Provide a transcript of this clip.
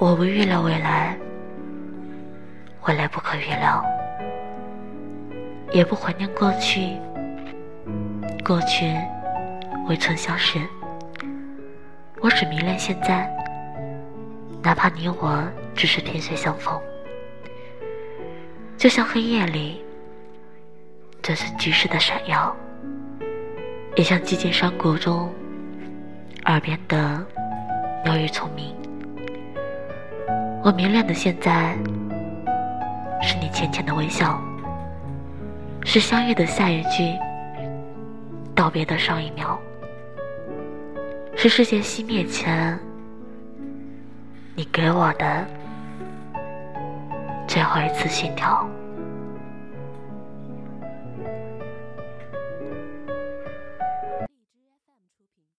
我不预料未来，未来不可预料，也不怀念过去，过去未曾相识。我只迷恋现在，哪怕你我只是萍水相逢，就像黑夜里这次居士的闪耀，也像寂静山谷中耳边的鸟语虫鸣。我迷恋的现在，是你浅浅的微笑，是相遇的下一句，道别的上一秒，是世界熄灭前，你给我的最后一次心跳。